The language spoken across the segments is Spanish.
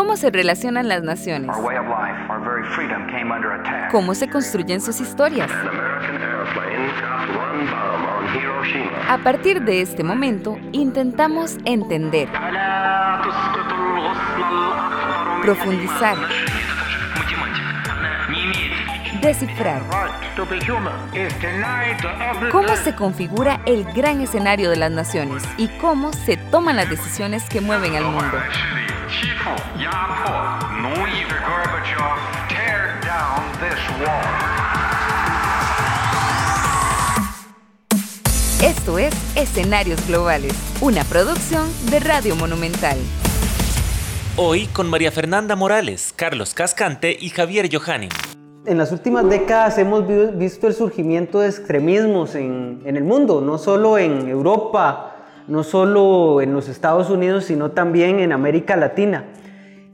¿Cómo se relacionan las naciones? ¿Cómo se construyen sus historias? A partir de este momento, intentamos entender, profundizar, descifrar. ¿Cómo se configura el gran escenario de las naciones y cómo se toman las decisiones que mueven al mundo? Esto es Escenarios Globales, una producción de Radio Monumental. Hoy con María Fernanda Morales, Carlos Cascante y Javier Johanning. En las últimas décadas hemos visto el surgimiento de extremismos en, el mundo, no solo en Europa, no solo en los Estados Unidos, sino también en América Latina.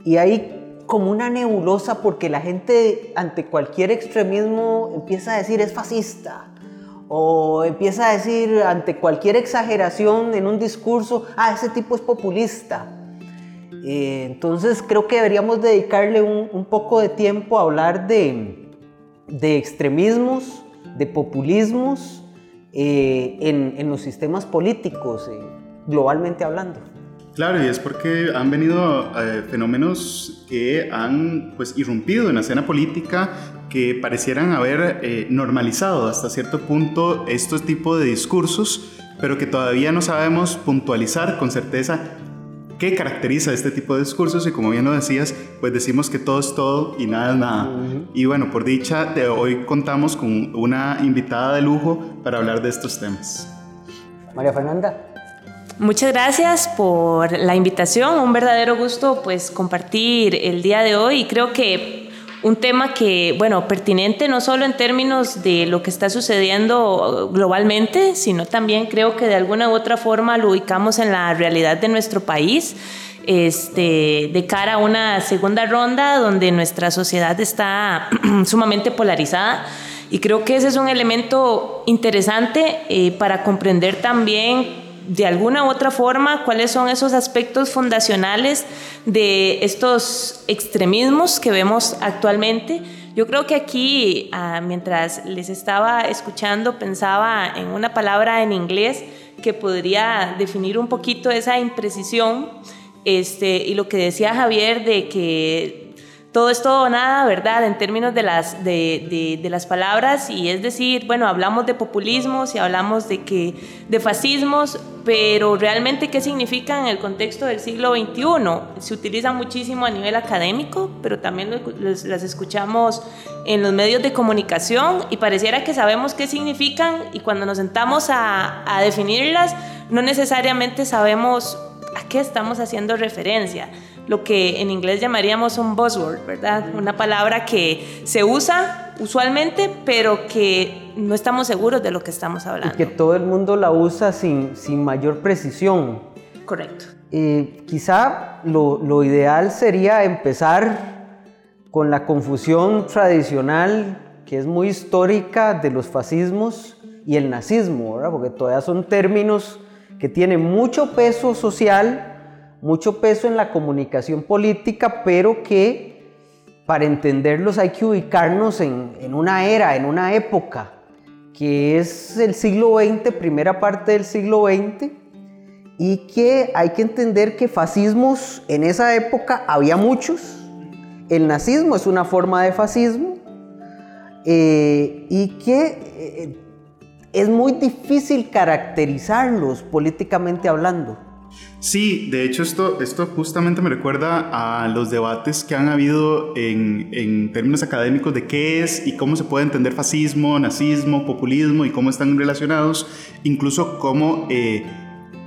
Y hay como una nebulosa porque la gente ante cualquier extremismo empieza a decir es fascista, o empieza a decir ante cualquier exageración en un discurso, ah, ese tipo es populista. Eh, entonces creo que deberíamos dedicarle un, poco de tiempo a hablar de, extremismos, de populismos eh, en, los sistemas políticos, eh, globalmente hablando. Claro, y es porque han venido fenómenos que han pues, irrumpido en la escena política que parecieran haber normalizado hasta cierto punto estos tipos de discursos, pero que todavía no sabemos puntualizar con certeza qué caracteriza este tipo de discursos y como bien lo decías, pues decimos que todo es todo y nada es nada. Y bueno, por dicha, de hoy contamos con una invitada de lujo para hablar de estos temas. María Fernanda. Muchas gracias por la invitación, un verdadero gusto pues compartir el día de hoy y creo que un tema que, bueno, pertinente no solo en términos de lo que está sucediendo globalmente, sino también creo que de alguna u otra forma lo ubicamos en la realidad de nuestro país. Este, de cara a una segunda ronda donde nuestra sociedad está sumamente polarizada. Y creo que ese es un elemento interesante eh, para comprender también de alguna u otra forma cuáles son esos aspectos fundacionales de estos extremismos que vemos actualmente. Yo creo que aquí, ah, mientras les estaba escuchando, pensaba en una palabra en inglés que podría definir un poquito esa imprecisión este, y lo que decía Javier de que todo es todo o nada, ¿verdad? En términos de las, de, de, las palabras, y es decir, bueno, hablamos de populismos y hablamos de, que, de fascismos, pero realmente qué significa en el contexto del siglo XXI. Se utiliza muchísimo a nivel académico, pero también las escuchamos en los medios de comunicación y pareciera que sabemos qué significan y cuando nos sentamos a, a definirlas, no necesariamente sabemos a qué estamos haciendo referencia lo que en inglés llamaríamos un buzzword, ¿verdad? Una palabra que se usa usualmente, pero que no estamos seguros de lo que estamos hablando. Y que todo el mundo la usa sin, sin mayor precisión. Correcto. Y quizá lo, lo ideal sería empezar con la confusión tradicional, que es muy histórica, de los fascismos y el nazismo, ¿verdad? Porque todavía son términos que tienen mucho peso social mucho peso en la comunicación política, pero que para entenderlos hay que ubicarnos en, una era, en una época, que es el siglo XX, primera parte del siglo XX, y que hay que entender que fascismos en esa época había muchos. El nazismo es una forma de fascismo eh, y que eh, es muy difícil caracterizarlos políticamente hablando. Sí, de hecho esto, esto justamente me recuerda a los debates que han habido en, términos académicos de qué es y cómo se puede entender fascismo, nazismo, populismo y cómo están relacionados, incluso cómo eh,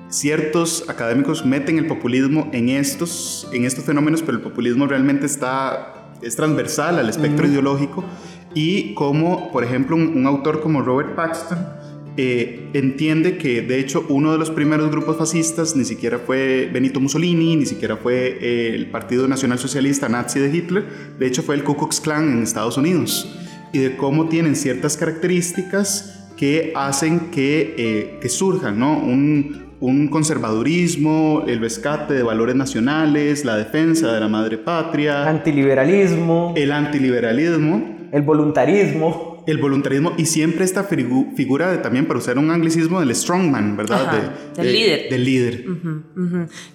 ciertos académicos meten el populismo en estos, en estos fenómenos, pero el populismo realmente está, es transversal al espectro ideológico y cómo, por ejemplo, un autor como Robert Paxton, eh, entiende que de hecho uno de los primeros grupos fascistas ni siquiera fue Benito Mussolini, ni siquiera fue eh, el Partido Nacional Socialista nazi de Hitler, de hecho fue el Ku Klux Klan en Estados Unidos, y de cómo tienen ciertas características que hacen que, eh, que surjan ¿no? un, un conservadurismo, el rescate de valores nacionales, la defensa de la madre patria, Antiliberalismo, el antiliberalismo, el voluntarismo. El voluntarismo y siempre esta figu- figura de, también, para usar un anglicismo, del strongman, ¿verdad? Ajá, De- del de- líder. Del líder.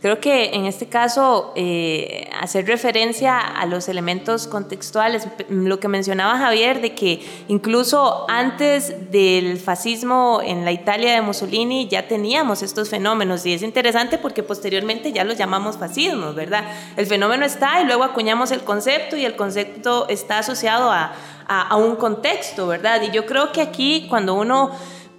Creo que en este caso eh, hacer referencia a los elementos contextuales, lo que mencionaba Javier, de que incluso antes del fascismo en la Italia de Mussolini ya teníamos estos fenómenos y es interesante porque posteriormente ya los llamamos fascismos, ¿verdad? El fenómeno está y luego acuñamos el concepto y el concepto está asociado a, a- a un contexto, ¿verdad? Y yo creo que aquí cuando uno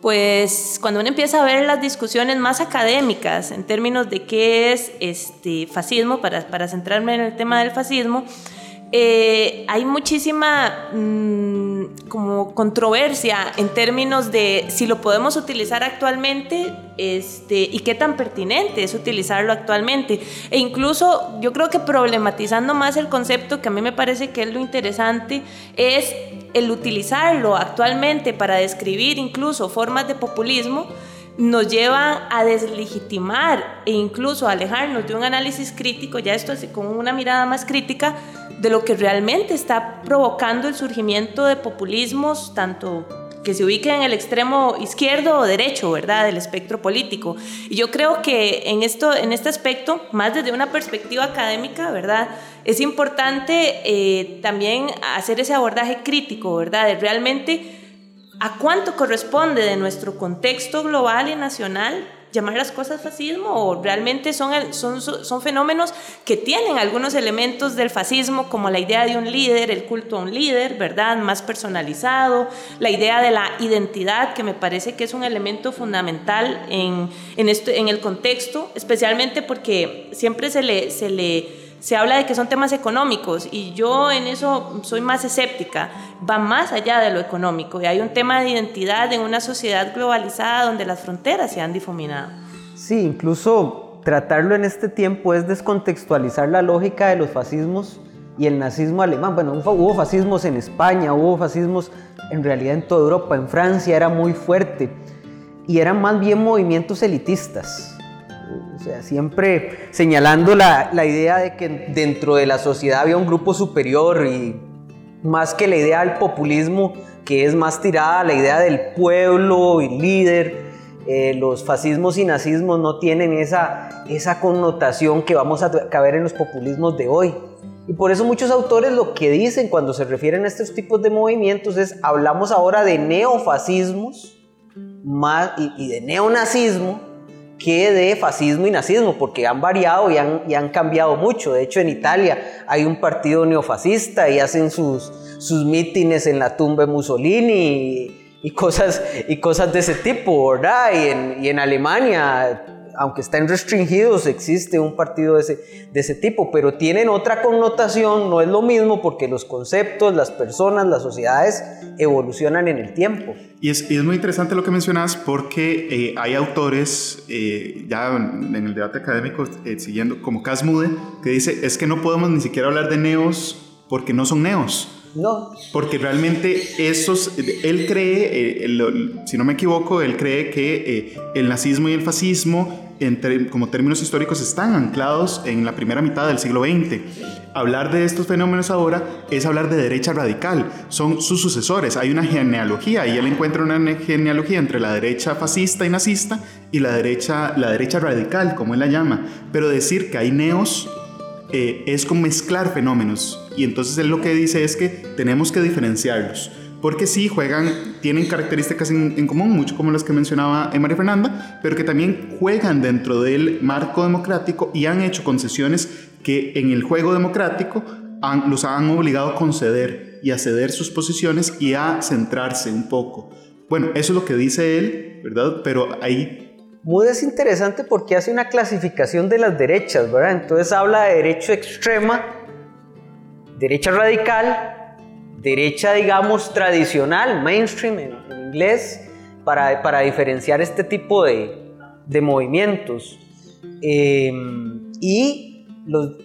pues cuando uno empieza a ver las discusiones más académicas en términos de qué es este fascismo, para, para centrarme en el tema del fascismo, eh, hay muchísima mm, como controversia en términos de si lo podemos utilizar actualmente este, y qué tan pertinente es utilizarlo actualmente. E incluso yo creo que problematizando más el concepto, que a mí me parece que es lo interesante, es el utilizarlo actualmente para describir incluso formas de populismo nos llevan a deslegitimar e incluso alejarnos de un análisis crítico, ya esto así con una mirada más crítica, de lo que realmente está provocando el surgimiento de populismos, tanto que se ubiquen en el extremo izquierdo o derecho, ¿verdad?, del espectro político. Y yo creo que en, esto, en este aspecto, más desde una perspectiva académica, ¿verdad?, es importante eh, también hacer ese abordaje crítico, ¿verdad?, de realmente ¿A cuánto corresponde de nuestro contexto global y nacional llamar las cosas fascismo o realmente son, son, son fenómenos que tienen algunos elementos del fascismo como la idea de un líder, el culto a un líder, ¿verdad? Más personalizado, la idea de la identidad que me parece que es un elemento fundamental en, en, esto, en el contexto, especialmente porque siempre se le... Se le se habla de que son temas económicos y yo en eso soy más escéptica, va más allá de lo económico y hay un tema de identidad en una sociedad globalizada donde las fronteras se han difuminado. Sí, incluso tratarlo en este tiempo es descontextualizar la lógica de los fascismos y el nazismo alemán. Bueno, hubo fascismos en España, hubo fascismos en realidad en toda Europa, en Francia era muy fuerte y eran más bien movimientos elitistas. O sea, siempre señalando la, la, idea de que dentro de la sociedad había un grupo superior y más que la idea del populismo, que es más tirada a la idea del pueblo y líder, eh, los fascismos y nazismos no tienen esa, esa connotación que vamos a ver en los populismos de hoy. Y por eso muchos autores lo que dicen cuando se refieren a estos tipos de movimientos es, hablamos ahora de neofascismos más, y, y de neonazismo, que de fascismo y nazismo, porque han variado y han, cambiado mucho. De hecho, en Italia hay un partido neofascista y hacen sus, sus mítines en la tumba de Mussolini y, cosas, y cosas de ese tipo, ¿verdad? Y en Alemania, aunque están restringidos, existe un partido de ese, de ese tipo, pero tienen otra connotación, no es lo mismo porque los conceptos, las personas, las sociedades evolucionan en el tiempo. Y es, y es muy interesante lo que mencionas porque eh, hay autores, eh, ya en el debate académico, eh, siguiendo como Casmude, que dice, es que no podemos ni siquiera hablar de neos porque no son neos. No. Porque realmente esos, él cree, eh, el, si no me equivoco, él cree que eh, el nazismo y el fascismo, entre, como términos históricos, están anclados en la primera mitad del siglo XX. Hablar de estos fenómenos ahora es hablar de derecha radical, son sus sucesores, hay una genealogía y él encuentra una genealogía entre la derecha fascista y nazista y la derecha, la derecha radical, como él la llama. Pero decir que hay neos eh, es como mezclar fenómenos y entonces él lo que dice es que tenemos que diferenciarlos porque sí juegan, tienen características en, en, común, mucho como las que mencionaba María Fernanda, pero que también juegan dentro del marco democrático y han hecho concesiones que en el juego democrático han, los han obligado a conceder y a ceder sus posiciones y a centrarse un poco. Bueno, eso es lo que dice él, ¿verdad? Pero ahí Mood es interesante porque hace una clasificación de las derechas, ¿verdad? Entonces habla de derecho extrema, derecha radical, derecha, digamos, tradicional, mainstream en, inglés, para, para, diferenciar este tipo de, de movimientos. Eh, y,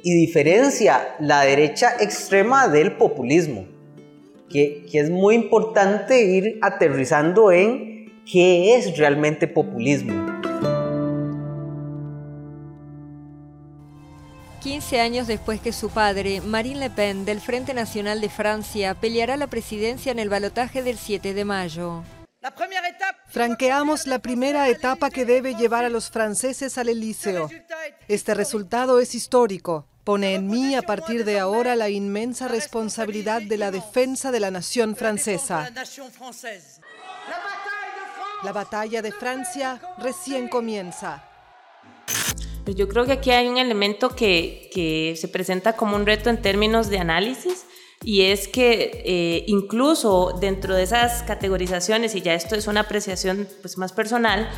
y diferencia la derecha extrema del populismo, que, que es muy importante ir aterrizando en qué es realmente populismo. 15 años después que su padre, Marine Le Pen, del Frente Nacional de Francia, peleará la presidencia en el balotaje del 7 de mayo. Franqueamos la primera etapa que debe llevar a los franceses al Elíseo. Este resultado es histórico. Pone en mí a partir de ahora la inmensa responsabilidad de la defensa de la nación francesa. La batalla de Francia recién comienza. Yo creo que aquí hay un elemento que, que se presenta como un reto en términos de análisis y es que eh, incluso dentro de esas categorizaciones, y ya esto es una apreciación pues, más personal,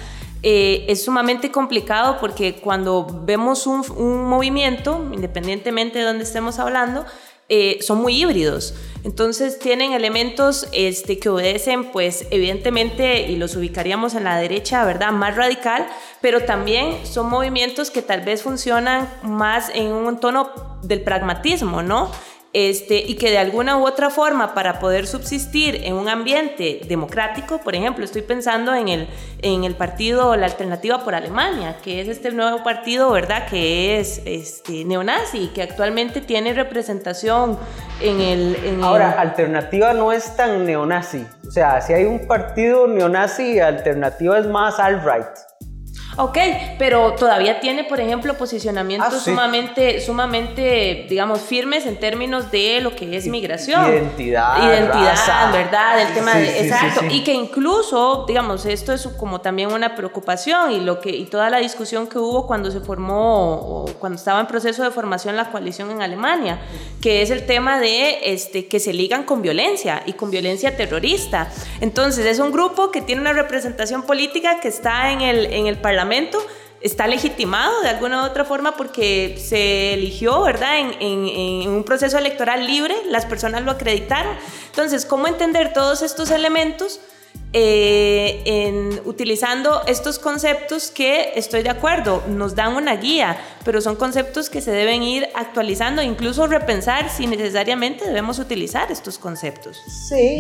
eh, es sumamente complicado porque cuando vemos un, un, movimiento, independientemente de dónde estemos hablando, eh, son muy híbridos. Entonces tienen elementos este, que obedecen, pues evidentemente, y los ubicaríamos en la derecha, ¿verdad? Más radical, pero también son movimientos que tal vez funcionan más en un tono del pragmatismo, ¿no? Este, y que de alguna u otra forma para poder subsistir en un ambiente democrático, por ejemplo, estoy pensando en el, en el partido La Alternativa por Alemania, que es este nuevo partido, ¿verdad?, que es este, neonazi, que actualmente tiene representación en el... En Ahora, Alternativa no es tan neonazi, o sea, si hay un partido neonazi, Alternativa es más alt-right. Ok, pero todavía tiene, por ejemplo, posicionamientos Ah, sí. sumamente, sumamente, digamos, firmes en términos de lo que es migración. Identidad, Identidad, raza. ¿verdad? El tema Sí, de, sí, sí, exacto. Y que incluso, digamos, esto es como también una preocupación y lo que y toda la discusión que hubo cuando se formó cuando estaba en proceso de formación la coalición en Alemania, que es el tema de este que se ligan con violencia y con violencia terrorista. Entonces, es un grupo que tiene una representación política que está en el en el Parlamento está legitimado de alguna u otra forma porque se eligió, ¿verdad? En, en- un proceso electoral libre, las personas lo acreditaron. Entonces, ¿cómo entender todos estos elementos? Eh, en, utilizando estos conceptos que estoy de acuerdo, nos dan una guía, pero son conceptos que se deben ir actualizando, incluso repensar si necesariamente debemos utilizar estos conceptos.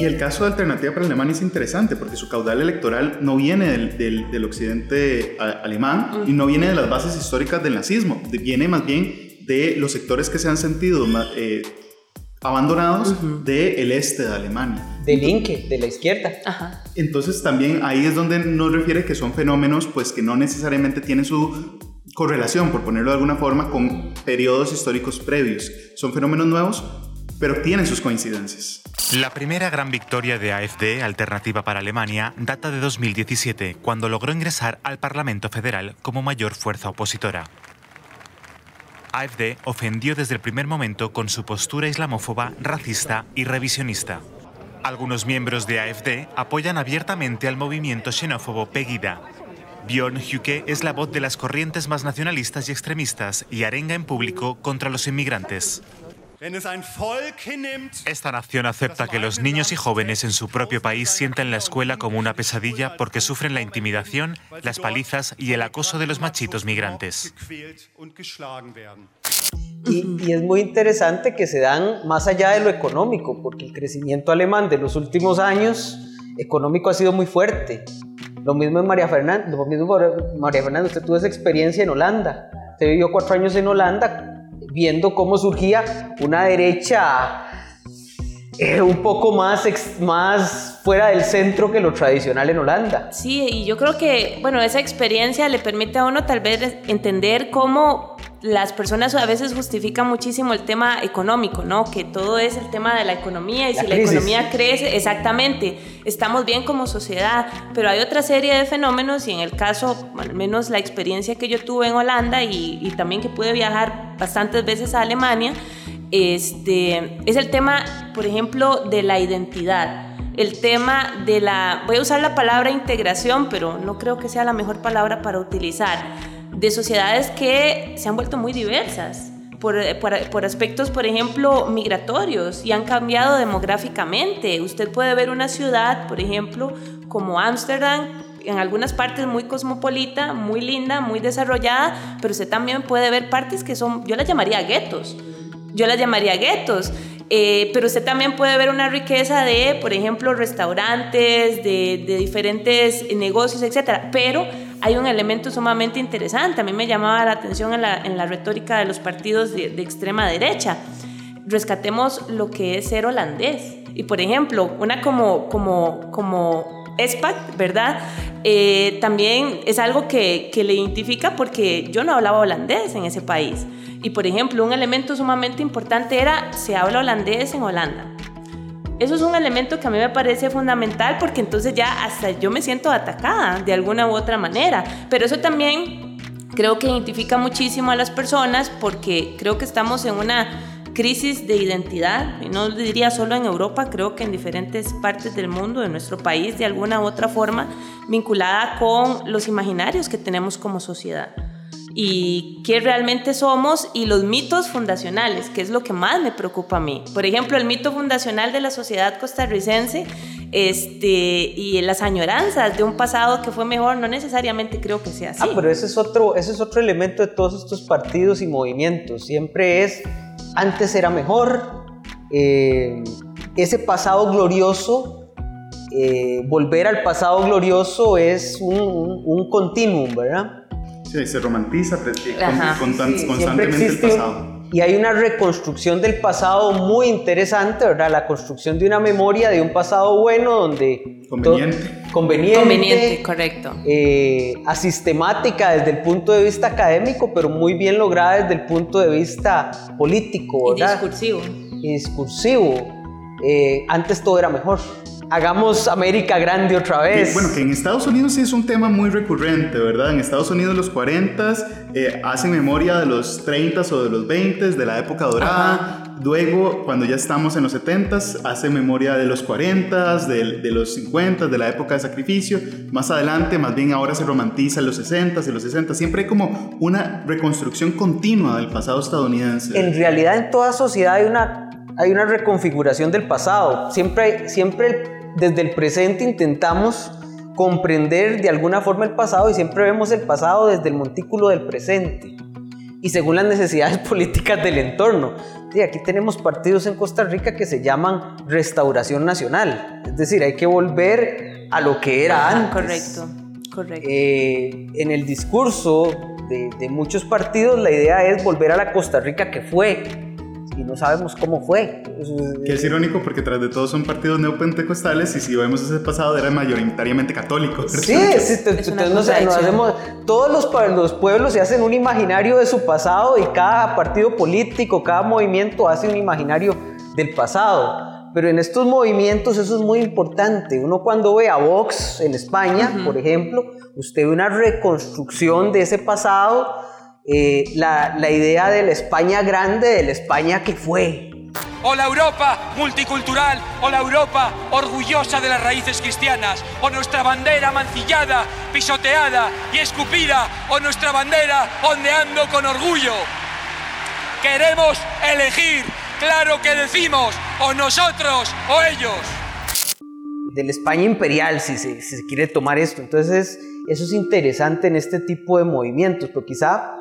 Y el caso de Alternativa para Alemania es interesante porque su caudal electoral no viene del, del- del occidente alemán y no viene de las bases históricas del nazismo, viene más bien de los sectores que se han sentido eh, abandonados del este de Alemania. Del Linke, de la izquierda. Ajá. Entonces también ahí es donde nos refiere que son fenómenos pues que no necesariamente tienen su correlación, por ponerlo de alguna forma, con periodos históricos previos. Son fenómenos nuevos, pero tienen sus coincidencias. La primera gran victoria de AfD, Alternativa para Alemania, data de 2017, cuando logró ingresar al Parlamento Federal como mayor fuerza opositora. AfD ofendió desde el primer momento con su postura islamófoba, racista y revisionista. Algunos miembros de AfD apoyan abiertamente al movimiento xenófobo Pegida. Björn Huke es la voz de las corrientes más nacionalistas y extremistas y arenga en público contra los inmigrantes. Esta nación acepta que los niños y jóvenes en su propio país sientan la escuela como una pesadilla porque sufren la intimidación, las palizas y el acoso de los machitos migrantes. Y, y es muy interesante que se dan más allá de lo económico, porque el crecimiento alemán de los últimos años económico ha sido muy fuerte. Lo mismo en María Fernanda, lo mismo María Fernanda, usted tuvo esa experiencia en Holanda. Usted vivió cuatro años en Holanda viendo cómo surgía una derecha eh, un poco más, ex- más fuera del centro que lo tradicional en Holanda. Sí, y yo creo que, bueno, esa experiencia le permite a uno tal vez entender cómo las personas a veces justifican muchísimo el tema económico, ¿no? Que todo es el tema de la economía y La si la economía crece, exactamente, estamos bien como sociedad, pero hay otra serie de fenómenos y en el caso, al menos la experiencia que yo tuve en Holanda y, y también que pude viajar bastantes veces a Alemania, este, es el tema, por ejemplo, de la identidad el tema de la, voy a usar la palabra integración, pero no creo que sea la mejor palabra para utilizar, de sociedades que se han vuelto muy diversas. Por, por, aspectos, por ejemplo, migratorios y han cambiado demográficamente. Usted puede ver una ciudad, por ejemplo, como Ámsterdam, en algunas partes muy cosmopolita, muy linda, muy desarrollada, pero usted también puede ver partes que son, yo las llamaría guetos. Yo las llamaría guetos. Eh, pero usted también puede ver una riqueza de, por ejemplo, restaurantes, de, de diferentes negocios, etcétera. Pero hay un elemento sumamente interesante. A mí me llamaba la atención en la, en la retórica de los partidos de, de extrema derecha. Rescatemos lo que es ser holandés. Y por ejemplo, una como, como, como SPAC, ¿verdad? Eh, también es algo que, que le identifica porque yo no hablaba holandés en ese país. Y por ejemplo, un elemento sumamente importante era se habla holandés en Holanda. Eso es un elemento que a mí me parece fundamental porque entonces ya hasta yo me siento atacada de alguna u otra manera. Pero eso también creo que identifica muchísimo a las personas porque creo que estamos en una crisis de identidad, y no diría solo en Europa, creo que en diferentes partes del mundo, de nuestro país, de alguna u otra forma, vinculada con los imaginarios que tenemos como sociedad y qué realmente somos y los mitos fundacionales, que es lo que más me preocupa a mí. Por ejemplo, el mito fundacional de la sociedad costarricense este, y las añoranzas de un pasado que fue mejor, no necesariamente creo que sea así. Ah, pero ese es otro, ese es otro elemento de todos estos partidos y movimientos. Siempre es antes era mejor, eh, ese pasado glorioso, eh, volver al pasado glorioso es un, un, continuum, ¿verdad? Sí, se romantiza constantemente el pasado. Y hay una reconstrucción del pasado muy interesante, ¿verdad? La construcción de una memoria de un pasado bueno donde... Conveniente. Conveniente. Conveniente, correcto. Eh, asistemática desde el punto de vista académico, pero muy bien lograda desde el punto de vista político, ¿verdad? Y discursivo. Y discursivo. Eh, antes todo era mejor hagamos América grande otra vez. bueno, que en Estados Unidos sí es un tema muy recurrente, ¿verdad? En Estados Unidos los 40 eh, hacen memoria de los 30 o de los 20 de la época dorada. Luego, cuando ya estamos en los 70 hacen memoria de los 40 de, de, los 50 de la época de sacrificio. Más adelante, más bien ahora se romantiza los 60 y los 60 Siempre hay como una reconstrucción continua del pasado estadounidense. En realidad, en toda sociedad hay una hay una reconfiguración del pasado. Siempre, siempre desde el presente intentamos comprender de alguna forma el pasado y siempre vemos el pasado desde el montículo del presente y según las necesidades políticas del entorno. Y aquí tenemos partidos en Costa Rica que se llaman Restauración Nacional, es decir, hay que volver a lo que era antes. Correcto, correcto. Eh, en el discurso de, de muchos partidos la idea es volver a la Costa Rica que fue, y no sabemos cómo fue. Que es irónico porque tras de todo son partidos neopentecostales y si vemos ese pasado era mayoritariamente católico. Sí, sí nos, hacemos, todos los, los pueblos se hacen un imaginario de su pasado y cada partido político, cada movimiento hace un imaginario del pasado. Pero en estos movimientos eso es muy importante. Uno cuando ve a Vox en España, por ejemplo, usted ve una reconstrucción de ese pasado eh, la, la idea de la España grande, de la España que fue. O la Europa multicultural, o la Europa orgullosa de las raíces cristianas, o nuestra bandera mancillada, pisoteada y escupida, o nuestra bandera ondeando con orgullo. Queremos elegir, claro que decimos, o nosotros o ellos. De la España imperial, si se, si se quiere tomar esto. Entonces, eso es interesante en este tipo de movimientos, pero quizá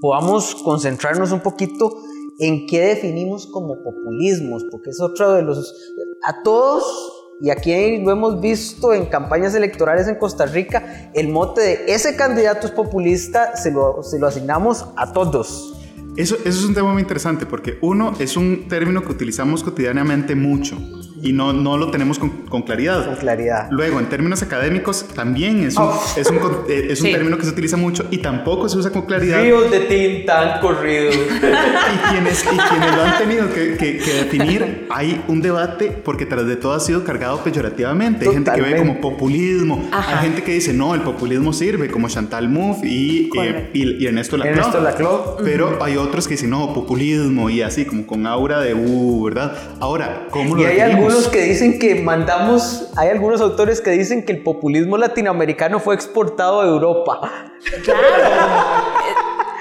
podamos concentrarnos un poquito en qué definimos como populismos, porque es otro de los... A todos, y aquí lo hemos visto en campañas electorales en Costa Rica, el mote de ese candidato es populista se lo, se lo asignamos a todos. Eso, eso es un tema muy interesante porque uno es un término que utilizamos cotidianamente mucho y no, no lo tenemos con, con, claridad. Con claridad. Luego, en términos académicos, también es un, es un, eh, es un término que se utiliza mucho y tampoco se usa con claridad. Ríos de tinta han corrido. y, quienes, y quienes lo han tenido que, que, definir, hay un debate porque tras de todo ha sido cargado peyorativamente. Hay gente que ve como populismo, hay gente que dice, no, el populismo sirve, como Chantal Mouffe y, eh, y, Ernesto Laclau. Ernesto Laclau. Pero hay otros que dicen, no, populismo y así, como con aura de, uh, ¿verdad? Ahora, ¿cómo lo que dicen que mandamos, hay algunos autores que dicen que el populismo latinoamericano fue exportado a Europa. Claro.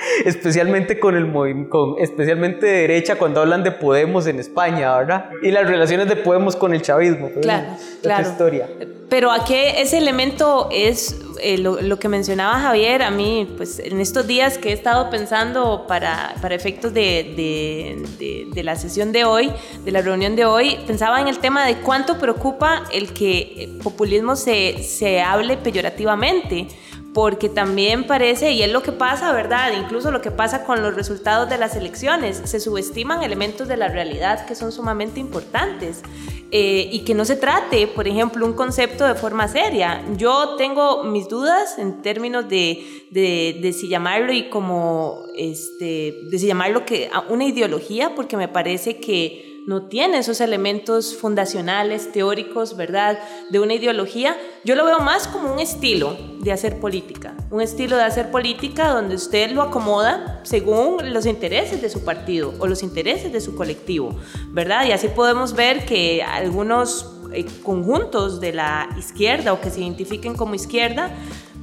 especialmente con el con, especialmente de derecha cuando hablan de Podemos en España, ¿verdad? Y las relaciones de Podemos con el chavismo. Claro, claro. historia. Pero a qué ese elemento es eh, lo, que mencionaba Javier, a mí, pues en estos días que he estado pensando para, para efectos de, de, de, la sesión de hoy, de la reunión de hoy, pensaba en el tema de cuánto preocupa el que populismo se, se hable peyorativamente porque también parece, y es lo que pasa, ¿verdad? Incluso lo que pasa con los resultados de las elecciones, se subestiman elementos de la realidad que son sumamente importantes eh, y que no se trate, por ejemplo, un concepto de forma seria. Yo tengo mis dudas en términos de, de, de si llamarlo y como, este, de si llamarlo que una ideología, porque me parece que no tiene esos elementos fundacionales, teóricos, ¿verdad?, de una ideología, yo lo veo más como un estilo de hacer política, un estilo de hacer política donde usted lo acomoda según los intereses de su partido o los intereses de su colectivo, ¿verdad? Y así podemos ver que algunos eh, conjuntos de la izquierda o que se identifiquen como izquierda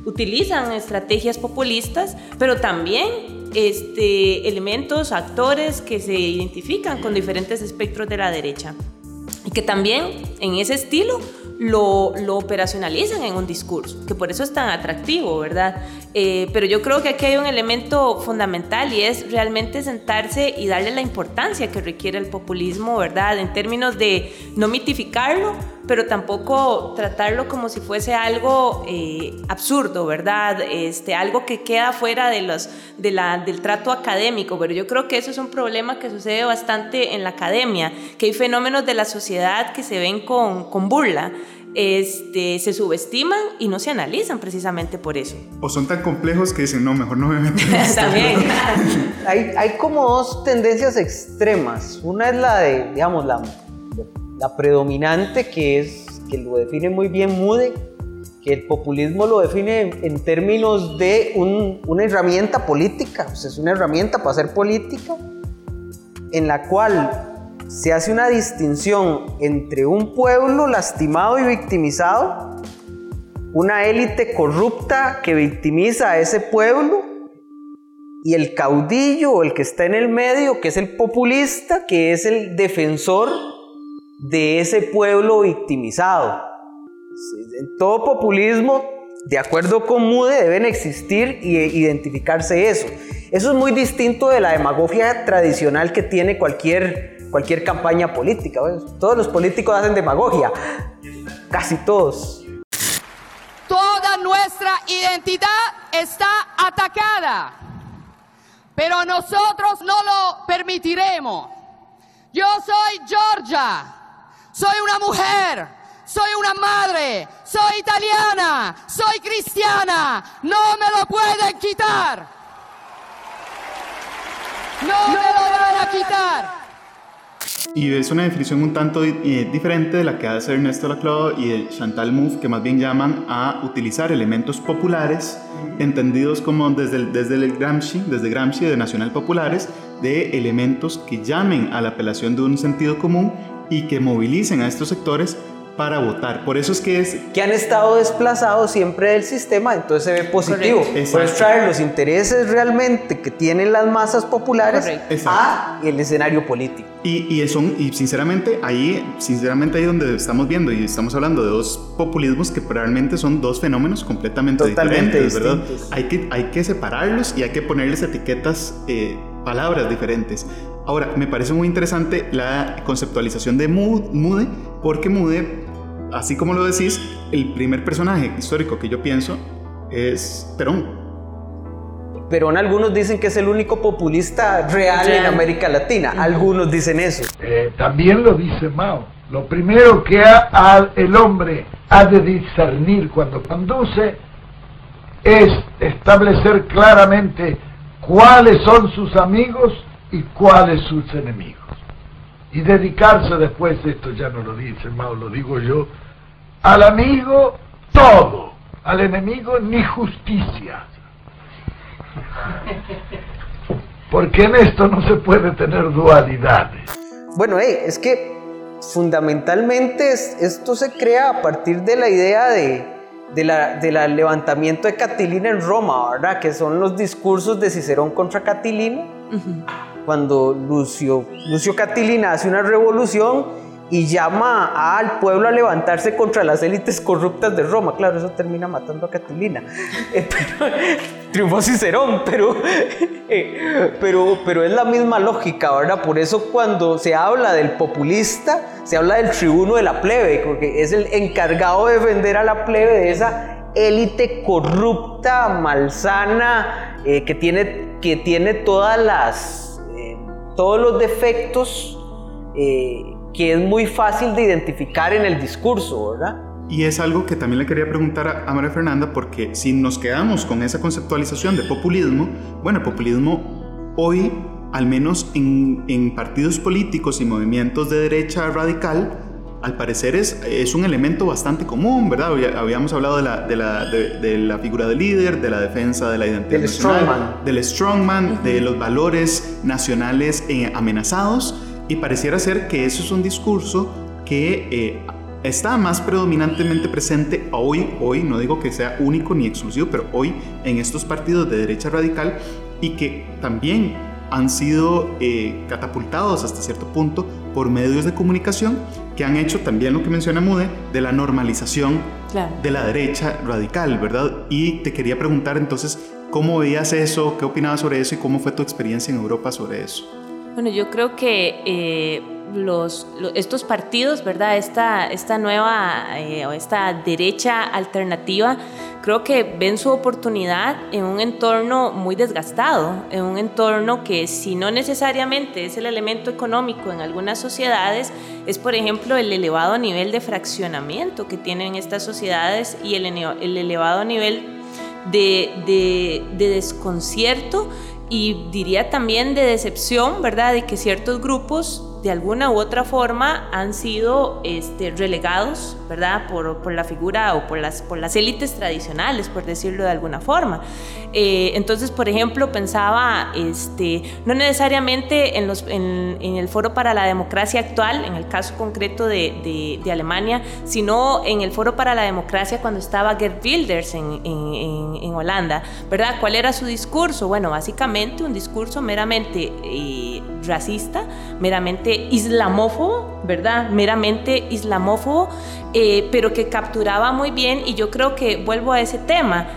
utilizan estrategias populistas, pero también este, elementos, actores que se identifican con diferentes espectros de la derecha y que también en ese estilo lo, lo, operacionalizan en un discurso, que por eso es tan atractivo, ¿verdad? Eh, pero yo creo que aquí hay un elemento fundamental y es realmente sentarse y darle la importancia que requiere el populismo, ¿verdad? En términos de no mitificarlo, pero tampoco tratarlo como si fuese algo eh, absurdo, ¿verdad? Este, algo que queda fuera de los, de la, del trato académico, pero yo creo que eso es un problema que sucede bastante en la academia, que hay fenómenos de la sociedad que se ven con, con burla. Este, se subestiman y no se analizan precisamente por eso. O son tan complejos que dicen, no, mejor no me meto También. hay, hay como dos tendencias extremas. Una es la de, digamos, la la predominante que es que lo define muy bien Mude, que el populismo lo define en términos de una herramienta política, o sea, es una herramienta para hacer política, en la cual se hace una distinción entre un pueblo lastimado y victimizado, una élite corrupta que victimiza a ese pueblo, y el caudillo o el que está en el medio, que es el populista, que es el defensor de ese pueblo victimizado. Todo populismo, de acuerdo con Mude, deben existir y identificarse eso. Eso es muy distinto de la demagogia tradicional que tiene cualquier, cualquier campaña política. Todos los políticos hacen demagogia, casi todos. Toda nuestra identidad está atacada, pero nosotros no lo permitiremos. Yo soy Georgia, soy una mujer, soy una madre, soy italiana, soy cristiana, no me lo pueden quitar. No, me lo van a quitar. Y es una definición un tanto eh, diferente de la que hace Ernesto Laclau y de Chantal Mouffe, que más bien llaman a utilizar elementos populares, entendidos como desde el, desde el Gramsci, desde Gramsci de Nacional Populares, de elementos que llamen a la apelación de un sentido común y que movilicen a estos sectores para votar. Por eso es que es... Que han estado desplazados siempre del sistema, entonces se ve positivo. Puedes traer los intereses realmente que tienen las masas populares a el escenario político. Y, y, son, y sinceramente, ahí, sinceramente ahí donde estamos viendo y estamos hablando de dos populismos que realmente son dos fenómenos completamente Totalmente diferentes, ¿verdad? Hay que, hay que separarlos y hay que ponerles etiquetas, eh, palabras diferentes. Ahora, me parece muy interesante la conceptualización de Mude, porque Mude, así como lo decís, el primer personaje histórico que yo pienso es Perón. Perón algunos dicen que es el único populista real en América Latina, algunos dicen eso. Eh, también lo dice Mao. Lo primero que ha, el hombre ha de discernir cuando conduce es establecer claramente cuáles son sus amigos y cuáles sus enemigos. Y dedicarse después, esto ya no lo dice Mao, lo digo yo, al amigo todo, al enemigo ni justicia. Porque en esto no se puede tener dualidades. Bueno, es que fundamentalmente esto se crea a partir de la idea de, de la, del levantamiento de Catilina en Roma, ¿verdad? Que son los discursos de Cicerón contra Catilina cuando Lucio, Lucio Catilina hace una revolución y llama al pueblo a levantarse contra las élites corruptas de Roma. Claro, eso termina matando a Catilina. Eh, triunfó Cicerón, pero, eh, pero, pero es la misma lógica, ¿verdad? Por eso cuando se habla del populista, se habla del tribuno de la plebe, porque es el encargado de defender a la plebe de esa élite corrupta, malsana, eh, que, tiene, que tiene todas las, todos los defectos eh, que es muy fácil de identificar en el discurso, ¿verdad? Y es algo que también le quería preguntar a María Fernanda, porque si nos quedamos con esa conceptualización de populismo, bueno, populismo hoy, al menos en, en partidos políticos y movimientos de derecha radical, al parecer es, es un elemento bastante común, ¿verdad? Habíamos hablado de la, de la, de, la figura del líder, de la defensa de la identidad del nacional, strongman. del strongman, de los valores nacionales eh, amenazados, y pareciera ser que eso es un discurso que eh, está más predominantemente presente hoy, hoy, no digo que sea único ni exclusivo, pero hoy en estos partidos de derecha radical y que también han sido eh, catapultados hasta cierto punto por medios de comunicación que han hecho también lo que menciona Mude de la normalización de la derecha radical, ¿verdad? Y te quería preguntar entonces, ¿cómo veías eso? ¿Qué opinabas sobre eso? ¿Y cómo fue tu experiencia en Europa sobre eso? Bueno, yo creo que... Eh los, estos partidos, ¿verdad? Esta, esta nueva eh, o esta derecha alternativa, creo que ven su oportunidad en un entorno muy desgastado, en un entorno que si no necesariamente es el elemento económico en algunas sociedades, es por ejemplo el elevado nivel de fraccionamiento que tienen estas sociedades y el, el elevado nivel de, de, de desconcierto y diría también de decepción, ¿verdad? De que ciertos grupos de alguna u otra forma han sido este, relegados, ¿verdad? Por, la figura o por las élites tradicionales, por decirlo de alguna forma. Eh, entonces, por ejemplo, pensaba, este, no necesariamente en, el Foro para la Democracia actual, en el caso concreto de, Alemania, sino en el Foro para la Democracia cuando estaba Gerd Wilders en, en Holanda, ¿verdad? ¿Cuál era su discurso? Bueno, básicamente un discurso meramente eh, racista, meramente islamófobo, ¿verdad? Meramente islamófobo, eh, pero que capturaba muy bien, y yo creo que vuelvo a ese tema,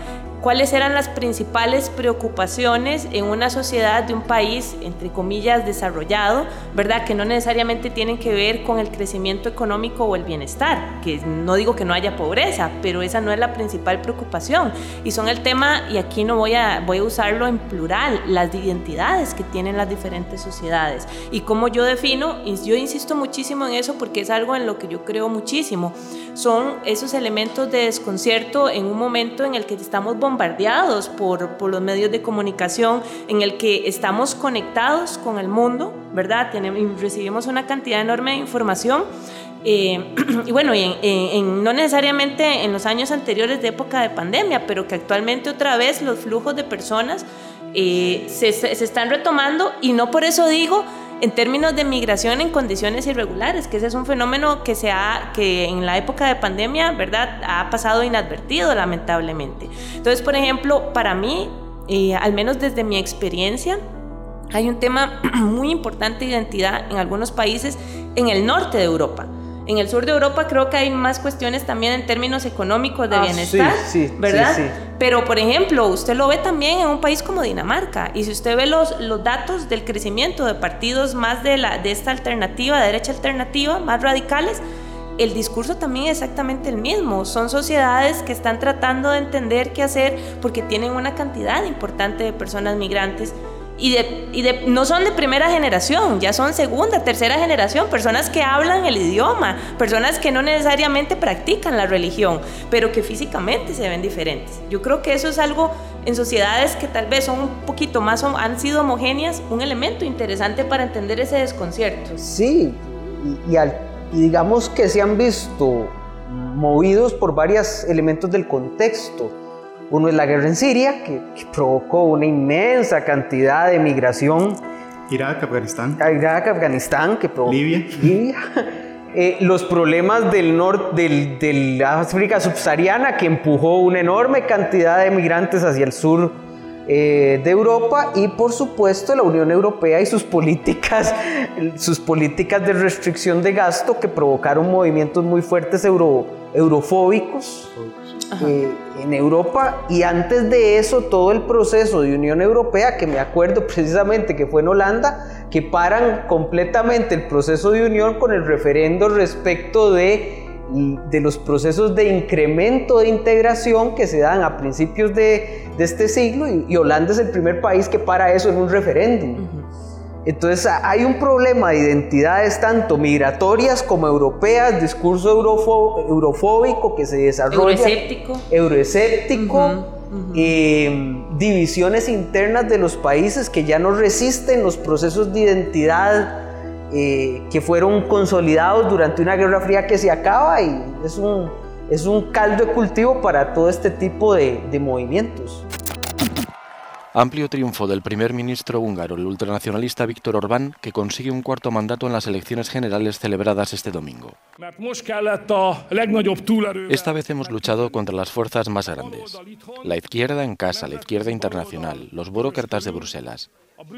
cuáles eran las principales preocupaciones en una sociedad de un país, entre comillas, desarrollado, ¿verdad? Que no necesariamente tienen que ver con el crecimiento económico o el bienestar, que no digo que no haya pobreza, pero esa no es la principal preocupación. Y son el tema, y aquí no voy a, voy a usarlo en plural, las identidades que tienen las diferentes sociedades. Y cómo yo defino, y yo insisto muchísimo en eso porque es algo en lo que yo creo muchísimo, son esos elementos de desconcierto en un momento en el que estamos bombardeados por, por los medios de comunicación, en el que estamos conectados con el mundo, ¿verdad? Tenemos, recibimos una cantidad enorme de información. Eh, y bueno, en, no necesariamente en los años anteriores de época de pandemia, pero que actualmente otra vez los flujos de personas eh, se, se, están retomando y no por eso digo en términos de migración en condiciones irregulares, que ese es un fenómeno que, se ha, que en la época de pandemia, ¿verdad?, ha pasado inadvertido lamentablemente. Entonces, por ejemplo, para mí, eh, al menos desde mi experiencia, hay un tema muy importante de identidad en algunos países en el norte de Europa. En el sur de Europa creo que hay más cuestiones también en términos económicos de Ah, bienestar, sí, sí, ¿verdad? sí. Pero, por ejemplo, usted lo ve también en un país como Dinamarca. Y si usted ve los, los datos del crecimiento de partidos más de, la, de esta alternativa, de derecha alternativa, más radicales, el discurso también es exactamente el mismo. Son sociedades que están tratando de entender qué hacer porque tienen una cantidad importante de personas migrantes y, de, y de, no son de primera generación, ya son segunda, tercera generación, personas que hablan el idioma, personas que no necesariamente practican la religión, pero que físicamente se ven diferentes. Yo creo que eso es algo en sociedades que tal vez son un poquito más, han sido homogéneas, un elemento interesante para entender ese desconcierto. Sí, y, y, digamos que se han visto movidos por varios elementos del contexto. Uno es la guerra en Siria, que, que provocó una inmensa cantidad de migración. Irak, Afganistán. Irak, Afganistán, que provocó. Libia. Libia. Eh, los problemas del norte del, del África subsahariana, que empujó una enorme cantidad de migrantes hacia el sur eh, de Europa y por supuesto la Unión Europea y sus políticas, sus políticas de restricción de gasto que provocaron movimientos muy fuertes euro, eurofóbicos eh, en Europa y antes de eso todo el proceso de Unión Europea que me acuerdo precisamente que fue en Holanda que paran completamente el proceso de unión con el referendo respecto de de los procesos de incremento de integración que se dan a principios de, de este siglo y, Holanda es el primer país que para eso en un referéndum. Entonces hay un problema de identidades tanto migratorias como europeas, discurso eurofóbico que se desarrolla. Euroescéptico. Euroescéptico. Eh, divisiones internas de los países que ya no resisten los procesos de identidad eh, que fueron consolidados durante una guerra fría que se acaba y es un, es un caldo de cultivo para todo este tipo de, de movimientos. Amplio triunfo del primer ministro húngaro, el ultranacionalista Víctor Orbán, que consigue un cuarto mandato en las elecciones generales celebradas este domingo. Esta vez hemos luchado contra las fuerzas más grandes. La izquierda en casa, la izquierda internacional, los burócratas de Bruselas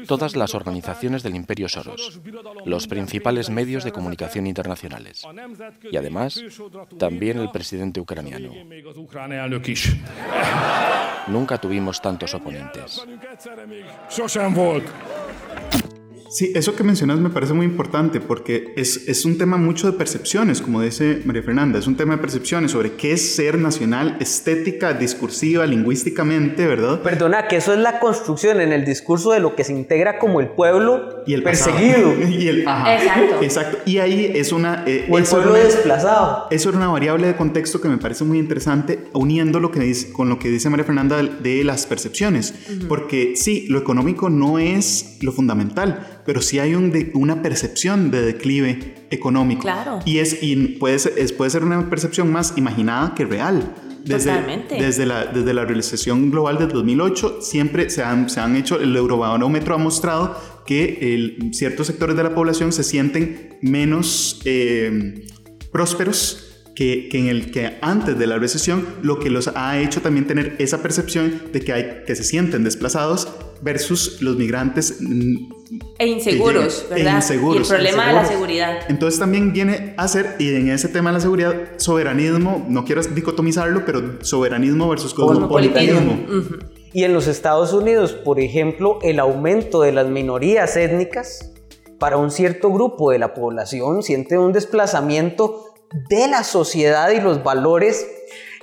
todas las organizaciones del Imperio Soros, los principales medios de comunicación internacionales y además también el presidente ucraniano. Nunca tuvimos tantos oponentes. Sí, eso que mencionas me parece muy importante porque es, es, un tema mucho de percepciones, como dice María Fernanda, es un tema de percepciones sobre qué es ser nacional, estética, discursiva, lingüísticamente, ¿verdad? Perdona, que eso es la construcción en el discurso de lo que se integra como el pueblo y el perseguido. y el, exacto. Exacto. Y ahí es una... Eh, o el pueblo desplazado. Eso era una variable de contexto que me parece muy interesante, uniendo lo que dice, con lo que dice María Fernanda de, las percepciones. Porque sí, lo económico no es lo fundamental pero sí hay un una percepción de declive económico. Claro. Y, es, y puede, ser, puede ser una percepción más imaginada que real. Desde, Totalmente. Desde la, desde la realización global del 2008, siempre se han, se han hecho, el Eurobarómetro ha mostrado que ciertos sectores de la población se sienten menos eh, prósperos que, que, en el que antes de la recesión lo que los ha hecho también tener esa percepción de que, hay, que se sienten desplazados versus los migrantes mm, e inseguros, ¿verdad? E inseguros, y el problema de la seguridad. Entonces también viene a ser, y en ese tema de la seguridad, soberanismo, no quiero dicotomizarlo, pero soberanismo versus cosmopolitanismo. Y en los Estados Unidos, por ejemplo, el aumento de las minorías étnicas para un cierto grupo de la población siente un desplazamiento de la sociedad y los valores,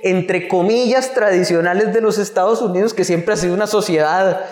entre comillas, tradicionales de los Estados Unidos, que siempre ha sido una sociedad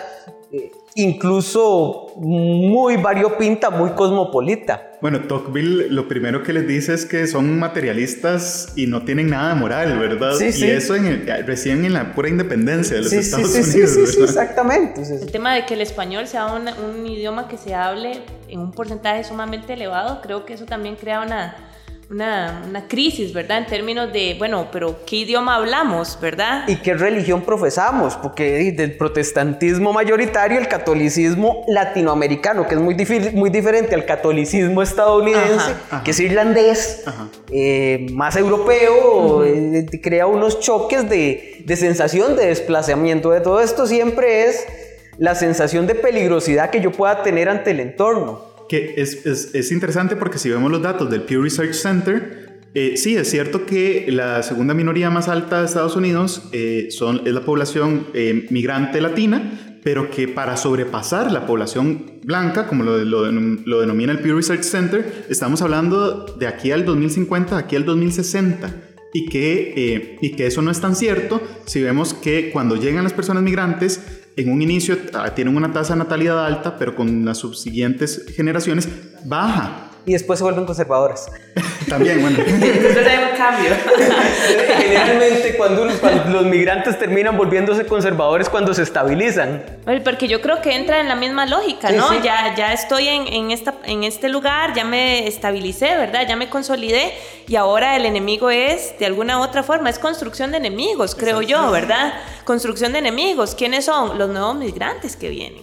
eh, incluso muy variopinta, muy cosmopolita. Bueno, Tocqueville lo primero que les dice es que son materialistas y no tienen nada de moral, ¿verdad? Sí, sí. Y eso en recién en la pura independencia de los Estados sí, Unidos. Sí, sí, exactamente. El tema de que el español sea un idioma que se hable en un porcentaje sumamente elevado, creo que eso también crea una una, una, crisis, ¿verdad? En términos de, bueno, pero ¿qué idioma hablamos, verdad? ¿Y qué religión profesamos? Porque del protestantismo mayoritario, el catolicismo latinoamericano, que es muy, muy diferente al catolicismo estadounidense, que es irlandés, eh, más europeo, eh, crea unos choques de, de sensación de desplazamiento. De todo esto siempre es la sensación de peligrosidad que yo pueda tener ante el entorno que es, es, es, interesante porque si vemos los datos del Pew Research Center, eh, sí, es cierto que la segunda minoría más alta de Estados Unidos eh, son, es la población eh, migrante latina, pero que para sobrepasar la población blanca, como lo, lo, lo, denomina el Pew Research Center, estamos hablando de aquí al 2050, de aquí al 2060. Y que, y que eso no es tan cierto si vemos que cuando llegan las personas migrantes, en un inicio ah, tienen una tasa de natalidad alta, pero con las subsiguientes generaciones baja. Y después se vuelven conservadoras. También, bueno. Entonces hay un cambio. Generalmente cuando, los migrantes terminan volviéndose conservadores cuando se estabilizan. Porque yo creo que entra en la misma lógica, ¿no? Ya, ya estoy en, en, esta, en este lugar, ya me estabilicé, ¿verdad? Ya me consolidé y ahora el enemigo es, de alguna u otra forma, es construcción de enemigos, creo yo, ¿verdad? Construcción de enemigos. ¿Quiénes son? Los nuevos migrantes que vienen,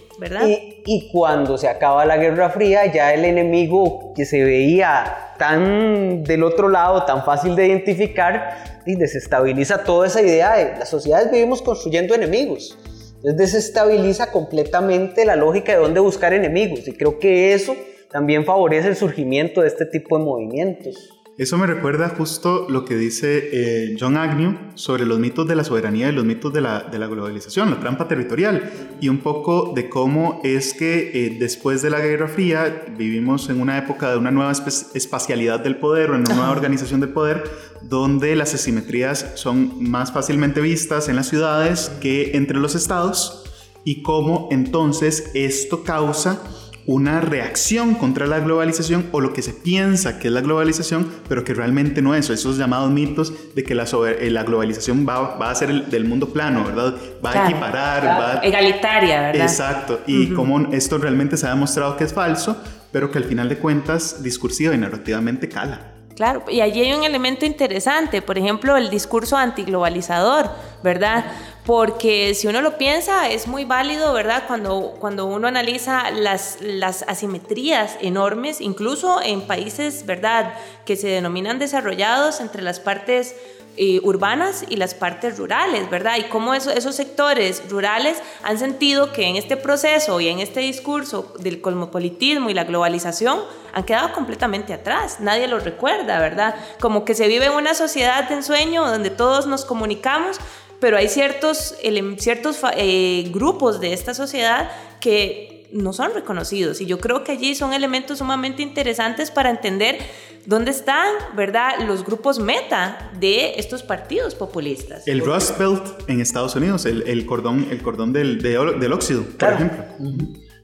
y cuando se acaba la Guerra Fría, ya el enemigo que se veía tan del otro lado, tan fácil de identificar, y desestabiliza toda esa idea de las sociedades vivimos construyendo enemigos. Entonces desestabiliza completamente la lógica de dónde buscar enemigos. Y creo que eso también favorece el surgimiento de este tipo de movimientos. Eso me recuerda justo lo que dice eh, John Agnew sobre los mitos de la soberanía y los mitos de la, de la globalización, la trampa territorial, y un poco de cómo es que eh, después de la Guerra Fría vivimos en una época de una nueva espacialidad del poder o en una nueva organización del poder, donde las asimetrías son más fácilmente vistas en las ciudades que entre los estados, y cómo entonces esto causa una reacción contra la globalización o lo que se piensa que es la globalización, pero que realmente no es. Esos llamados mitos de que la, eh, la globalización va, va, a ser el, del mundo plano, ¿verdad? Va a equiparar, va Egalitaria, ¿verdad? Exacto. Y cómo esto realmente se ha demostrado que es falso, pero que al final de cuentas, discursiva y narrativamente cala. Claro, y allí hay un elemento interesante, por ejemplo, el discurso antiglobalizador, ¿verdad? Porque si uno lo piensa, es muy válido, ¿verdad? Cuando, cuando uno analiza las, las asimetrías enormes, incluso en países, ¿verdad?, que se denominan desarrollados entre las partes eh, urbanas y las partes rurales, ¿verdad? Y cómo esos sectores rurales han sentido que en este proceso y en este discurso del cosmopolitismo y la globalización han quedado completamente atrás. Nadie los recuerda, ¿verdad? Como que se vive en una sociedad de ensueño donde todos nos comunicamos, pero hay ciertos, ciertos eh, grupos de esta sociedad que no son reconocidos. Y yo creo que allí son elementos sumamente interesantes para entender dónde están, ¿verdad?, los grupos meta de estos partidos populistas. El Rust Belt en Estados Unidos, el, cordón, el cordón del, del óxido, por ejemplo.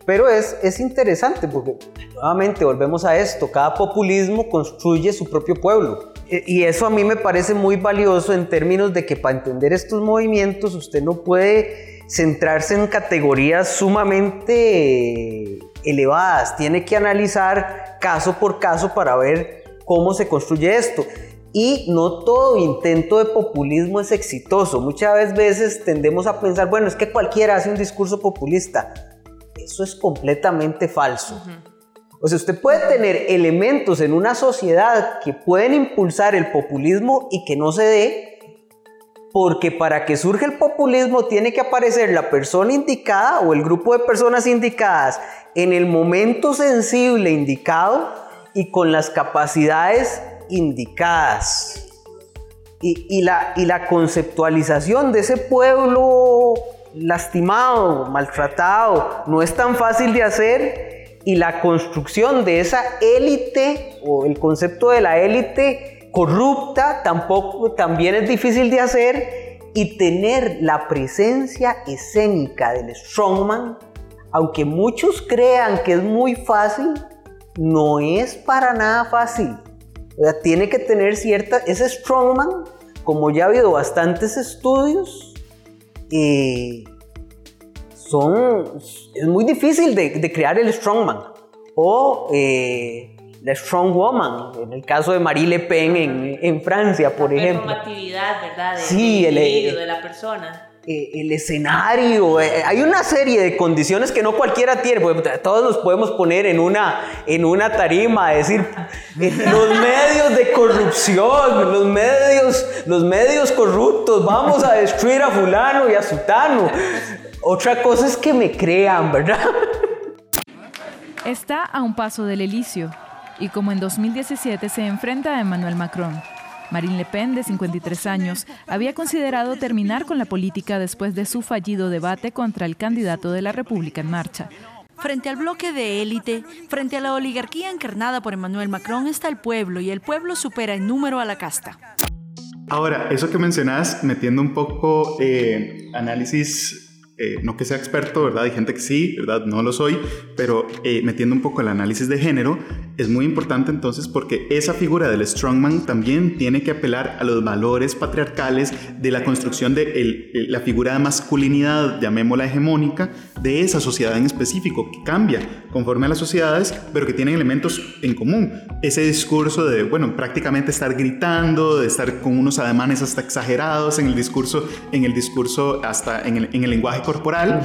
Pero es, es interesante porque nuevamente volvemos a esto, cada populismo construye su propio pueblo. E, y eso a mí me parece muy valioso en términos de que para entender estos movimientos usted no puede centrarse en categorías sumamente elevadas, tiene que analizar caso por caso para ver cómo se construye esto. Y no todo intento de populismo es exitoso. Muchas veces tendemos a pensar, bueno, es que cualquiera hace un discurso populista. Eso es completamente falso. O sea, usted puede tener elementos en una sociedad que pueden impulsar el populismo y que no se dé, porque para que surja el populismo tiene que aparecer la persona indicada o el grupo de personas indicadas en el momento sensible indicado y con las capacidades indicadas. Y, la, y la conceptualización de ese pueblo lastimado, maltratado, no es tan fácil de hacer y la construcción de esa élite o el concepto de la élite corrupta tampoco también es difícil de hacer y tener la presencia escénica del strongman, aunque muchos crean que es muy fácil, no es para nada fácil. O sea, tiene que tener cierta... Ese strongman, como ya ha habido bastantes estudios, eh, son... Es muy difícil de, crear el strongman. O eh, la strong woman, en el caso de Marie Le Pen en, en Francia, por la ejemplo. La ¿verdad? sí, el, de la persona. Eh, el escenario, eh, hay una serie de condiciones que no cualquiera tiene, todos nos podemos poner en una, en una tarima, decir, los medios de corrupción, los medios, los medios corruptos, vamos a destruir a fulano y a sutano. Otra cosa es que me crean, ¿verdad? Está a un paso del elicio y como en 2017 se enfrenta a Emmanuel Macron Marine Le Pen, de 53 años, había considerado terminar con la política después de su fallido debate contra el candidato de la República en marcha. Frente al bloque de élite, frente a la oligarquía encarnada por Emmanuel Macron está el pueblo y el pueblo supera en número a la casta. Ahora, eso que mencionas, metiendo un poco eh, análisis eh, no que sea experto, ¿verdad? Hay gente que sí, ¿verdad? No lo soy, pero eh, metiendo un poco el análisis de género, es muy importante entonces porque esa figura del strongman también tiene que apelar a los valores patriarcales de la construcción de la figura de masculinidad, llamémosla hegemónica, de esa sociedad en específico, que cambia conforme a las sociedades, pero que tienen elementos en común. Ese discurso de, bueno, prácticamente estar gritando, de estar con unos ademanes hasta exagerados en el discurso, en el discurso hasta en el, en el lenguaje corporal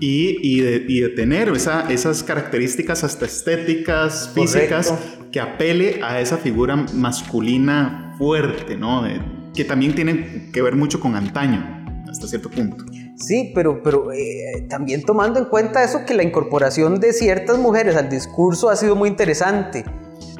y, y, de, y, de, tener esa, esas características hasta estéticas, físicas, que apele a esa figura masculina fuerte, ¿no? que también tiene que ver mucho con antaño, hasta cierto punto. Sí, pero, pero eh, también tomando en cuenta eso que la incorporación de ciertas mujeres al discurso ha sido muy interesante.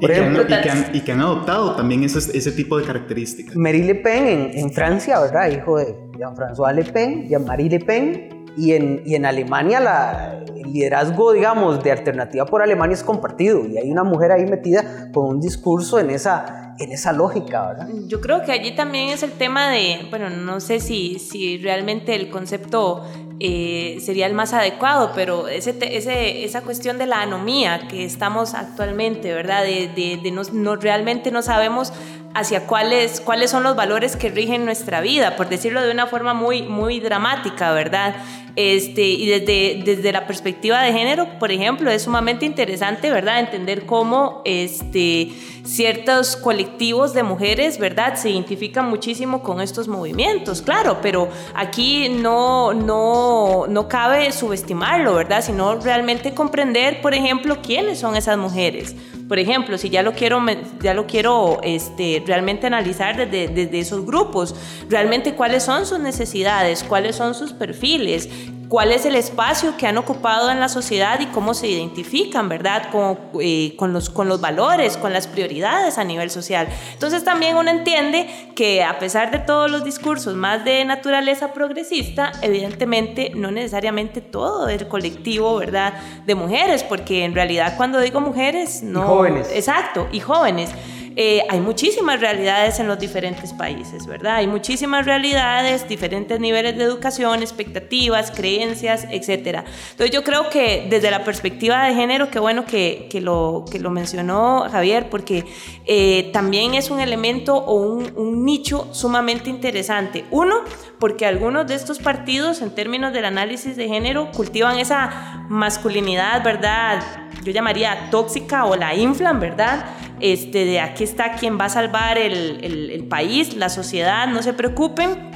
Por y, ejemplo, que han, y, que han, y, que han, adoptado también ese, ese tipo de características. Marie Le Pen en, en Francia, ¿verdad? Hijo de Jean-François Le Pen, Jean-Marie Le Pen, y en, y en Alemania la, el liderazgo, digamos, de Alternativa por Alemania es compartido y hay una mujer ahí metida con un discurso en esa, en esa lógica, ¿verdad? Yo creo que allí también es el tema de, bueno, no sé si, si realmente el concepto eh, sería el más adecuado, pero ese, ese, esa cuestión de la anomía que estamos actualmente, ¿verdad? De, de, de no, no, realmente no sabemos hacia cuáles, cuáles son los valores que rigen nuestra vida, por decirlo de una forma muy, muy dramática, ¿verdad? Este, y desde, desde la perspectiva de género, por ejemplo, es sumamente interesante, ¿verdad? Entender cómo este, ciertos colectivos de mujeres, ¿verdad? Se identifican muchísimo con estos movimientos, claro, pero aquí no, no, no cabe subestimarlo, ¿verdad? Sino realmente comprender, por ejemplo, quiénes son esas mujeres. Por ejemplo, si ya lo quiero, ya lo quiero este, realmente analizar desde, desde esos grupos, realmente cuáles son sus necesidades, cuáles son sus perfiles, cuál es el espacio que han ocupado en la sociedad y cómo se identifican, ¿verdad? Con, eh, con, los, con los valores, con las prioridades a nivel social. Entonces también uno entiende que a pesar de todos los discursos más de naturaleza progresista, evidentemente no necesariamente todo el colectivo, ¿verdad? De mujeres, porque en realidad cuando digo mujeres, no... Y jóvenes. Exacto, y jóvenes. Eh, hay muchísimas realidades en los diferentes países, ¿verdad? Hay muchísimas realidades, diferentes niveles de educación, expectativas, creencias, etc. Entonces yo creo que desde la perspectiva de género, qué bueno que, que, lo, que lo mencionó Javier, porque eh, también es un elemento o un, un nicho sumamente interesante. Uno, porque algunos de estos partidos, en términos del análisis de género, cultivan esa masculinidad, ¿verdad? Yo llamaría tóxica o la inflan, ¿verdad? Este, de aquí está quien va a salvar el, el, país, la sociedad, no se preocupen,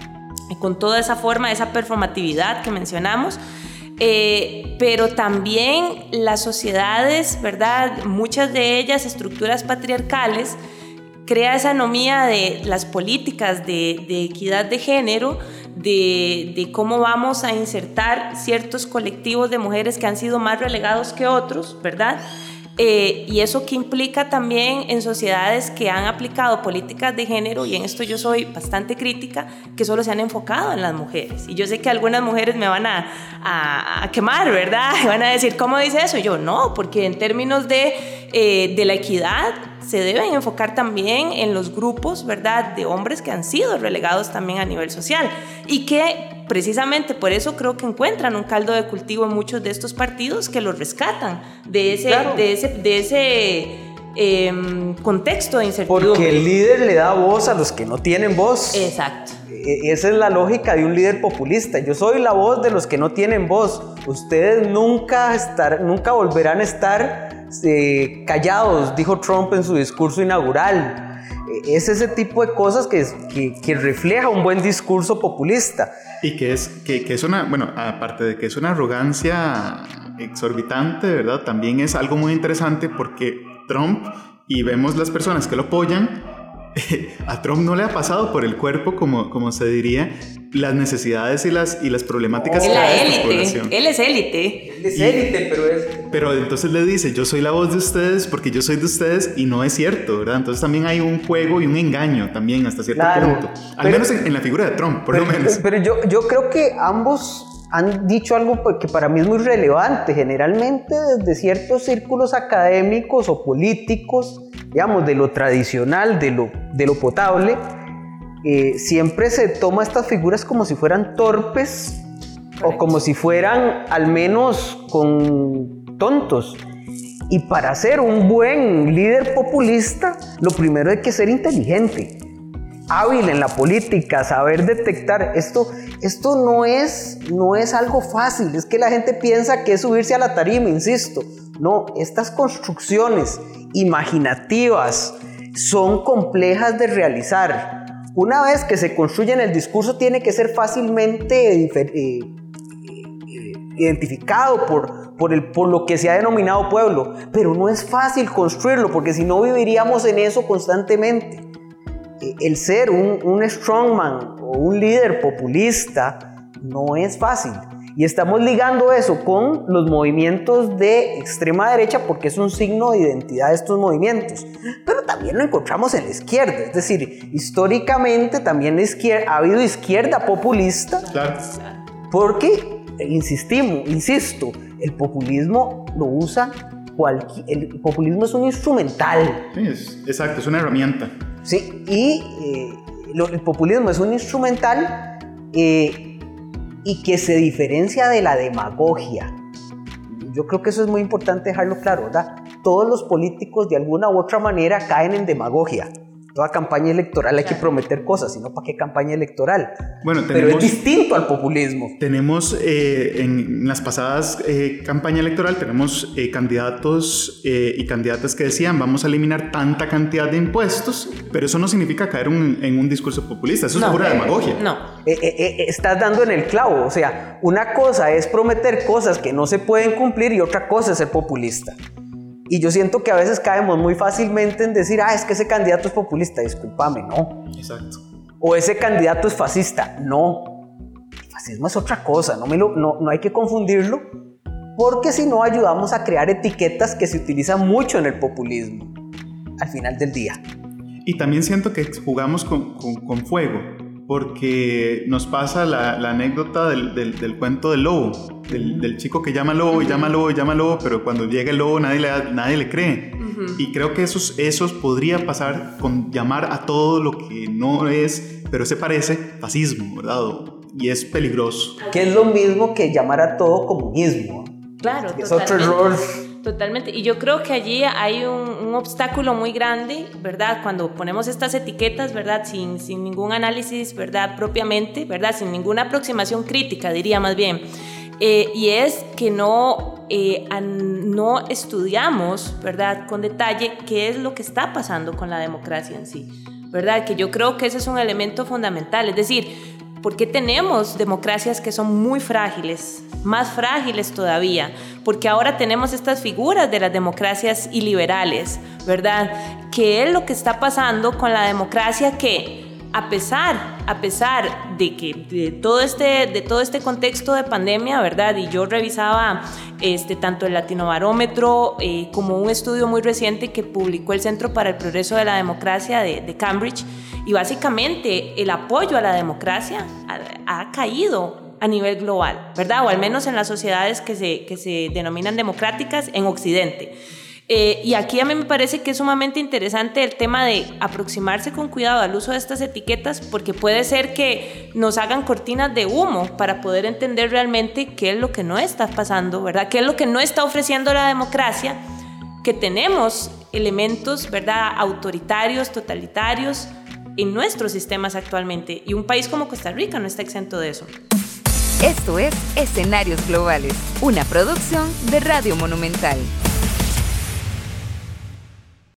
con toda esa forma, esa performatividad que mencionamos. Eh, pero también las sociedades, ¿verdad? Muchas de ellas, estructuras patriarcales, crea esa anomía de las políticas de equidad de género, de, de, cómo vamos a insertar ciertos colectivos de mujeres que han sido más relegados que otros, ¿verdad? Eh, y eso que implica también en sociedades que han aplicado políticas de género, y en esto yo soy bastante crítica, que solo se han enfocado en las mujeres. Y yo sé que algunas mujeres me van a, a, a quemar, ¿verdad? Y van a decir, ¿cómo dice eso? Yo no, porque en términos de, eh, de la equidad se deben enfocar también en los grupos, ¿verdad?, de hombres que han sido relegados también a nivel social y que precisamente por eso creo que encuentran un caldo de cultivo en muchos de estos partidos que los rescatan de ese, claro. de ese, de ese eh, contexto de incertidumbre. Porque el líder le da voz a los que no tienen voz. Exacto. E esa es la lógica de un líder populista. Yo soy la voz de los que no tienen voz. Ustedes nunca, estar, nunca volverán a estar eh, callados, dijo Trump en su discurso inaugural. Es ese tipo de cosas que, que, que refleja un buen discurso populista. Y que es, que, que es una, bueno, aparte de que es una arrogancia exorbitante, ¿verdad? También es algo muy interesante porque Trump, y vemos las personas que lo apoyan, a Trump no le ha pasado por el cuerpo, como, como se diría, las necesidades y las, y las problemáticas oh, que hay esta población. Él es élite. Él es élite, pero es... Pero entonces le dice, yo soy la voz de ustedes porque yo soy de ustedes y no es cierto, ¿verdad? Entonces también hay un juego y un engaño también hasta cierto claro, punto. Al pero, menos en, en, la figura de Trump, por pero, lo menos. Pero yo, yo creo que ambos han dicho algo que para mí es muy relevante. Generalmente desde ciertos círculos académicos o políticos, digamos, de lo tradicional, de lo, de lo potable, eh, siempre se toma estas figuras como si fueran torpes Correcto. o como si fueran al menos con tontos. Y para ser un buen líder populista, lo primero hay que ser inteligente hábil en la política, saber detectar esto, esto no es, no es algo fácil, es que la gente piensa que es subirse a la tarima, insisto. No, estas construcciones imaginativas son complejas de realizar. Una vez que se construyen el discurso tiene que ser fácilmente eh, eh, identificado por, por, el, por lo que se ha denominado pueblo, pero no es fácil construirlo porque si no viviríamos en eso constantemente el ser un, un strongman o un líder populista no es fácil. Y estamos ligando eso con los movimientos de extrema derecha porque es un signo de identidad de estos movimientos. Pero también lo encontramos en la izquierda. Es decir, históricamente también ha habido izquierda populista. Claro. Porque, insistimos, insisto, el populismo lo usa cualquier... El populismo es un instrumental. Sí, es, exacto, es una herramienta. Sí, y eh, el populismo es un instrumental eh, y que se diferencia de la demagogia. Yo creo que eso es muy importante dejarlo claro, ¿verdad? Todos los políticos de alguna u otra manera caen en demagogia toda campaña electoral hay que prometer cosas, sino para qué campaña electoral. Bueno, Pero es distinto al populismo. Tenemos eh, en las pasadas eh, campaña electoral, tenemos eh, candidatos y candidatas que decían vamos a eliminar tanta cantidad de impuestos, pero eso no significa caer en un discurso populista, eso es pura demagogia. No. estás dando en el clavo, o sea, una cosa es prometer cosas que no se pueden cumplir y otra cosa es ser populista. Y yo siento que a veces caemos muy fácilmente en decir, ah, es que ese candidato es populista, discúlpame, no. Exacto. O ese candidato es fascista, no. El fascismo es otra cosa, no, me lo, no, no hay que confundirlo, porque si no ayudamos a crear etiquetas que se utilizan mucho en el populismo, al final del día. Y también siento que jugamos con, con, fuego, porque nos pasa la, anécdota del, del, del cuento del lobo del, chico que llama lobo y llama lobo y llama lobo, pero cuando llega el lobo nadie le, nadie le cree. Y creo que esos, esos podría pasar con llamar a todo lo que no es, pero se parece, fascismo, ¿verdad? Y es peligroso. Que es lo mismo que llamar a todo comunismo. Claro, es otro error. Totalmente. Y yo creo que allí hay un, obstáculo muy grande, ¿verdad? Cuando ponemos estas etiquetas, ¿verdad? Sin, sin ningún análisis, ¿verdad? Propiamente, ¿verdad? Sin ninguna aproximación crítica, diría más bien. Eh, y es que no, eh, no estudiamos, ¿verdad?, con detalle qué es lo que está pasando con la democracia en sí, ¿verdad? Que yo creo que ese es un elemento fundamental, es decir, ¿por qué tenemos democracias que son muy frágiles, más frágiles todavía? Porque ahora tenemos estas figuras de las democracias iliberales, ¿verdad? ¿Qué es lo que está pasando con la democracia que a pesar, a pesar de que de todo este, de todo este contexto de pandemia, ¿verdad? Y yo revisaba este, tanto el Latinobarómetro eh, como un estudio muy reciente que publicó el Centro para el Progreso de la Democracia de, Cambridge, y básicamente el apoyo a la democracia ha, ha, caído a nivel global, ¿verdad? O al menos en las sociedades que se, que se denominan democráticas en Occidente. Eh, y aquí a mí me parece que es sumamente interesante el tema de aproximarse con cuidado al uso de estas etiquetas porque puede ser que nos hagan cortinas de humo para poder entender realmente qué es lo que no está pasando, ¿verdad? ¿Qué es lo que no está ofreciendo la democracia? Que tenemos elementos, ¿verdad? Autoritarios, totalitarios en nuestros sistemas actualmente y un país como Costa Rica no está exento de eso. Esto es Escenarios Globales, una producción de Radio Monumental.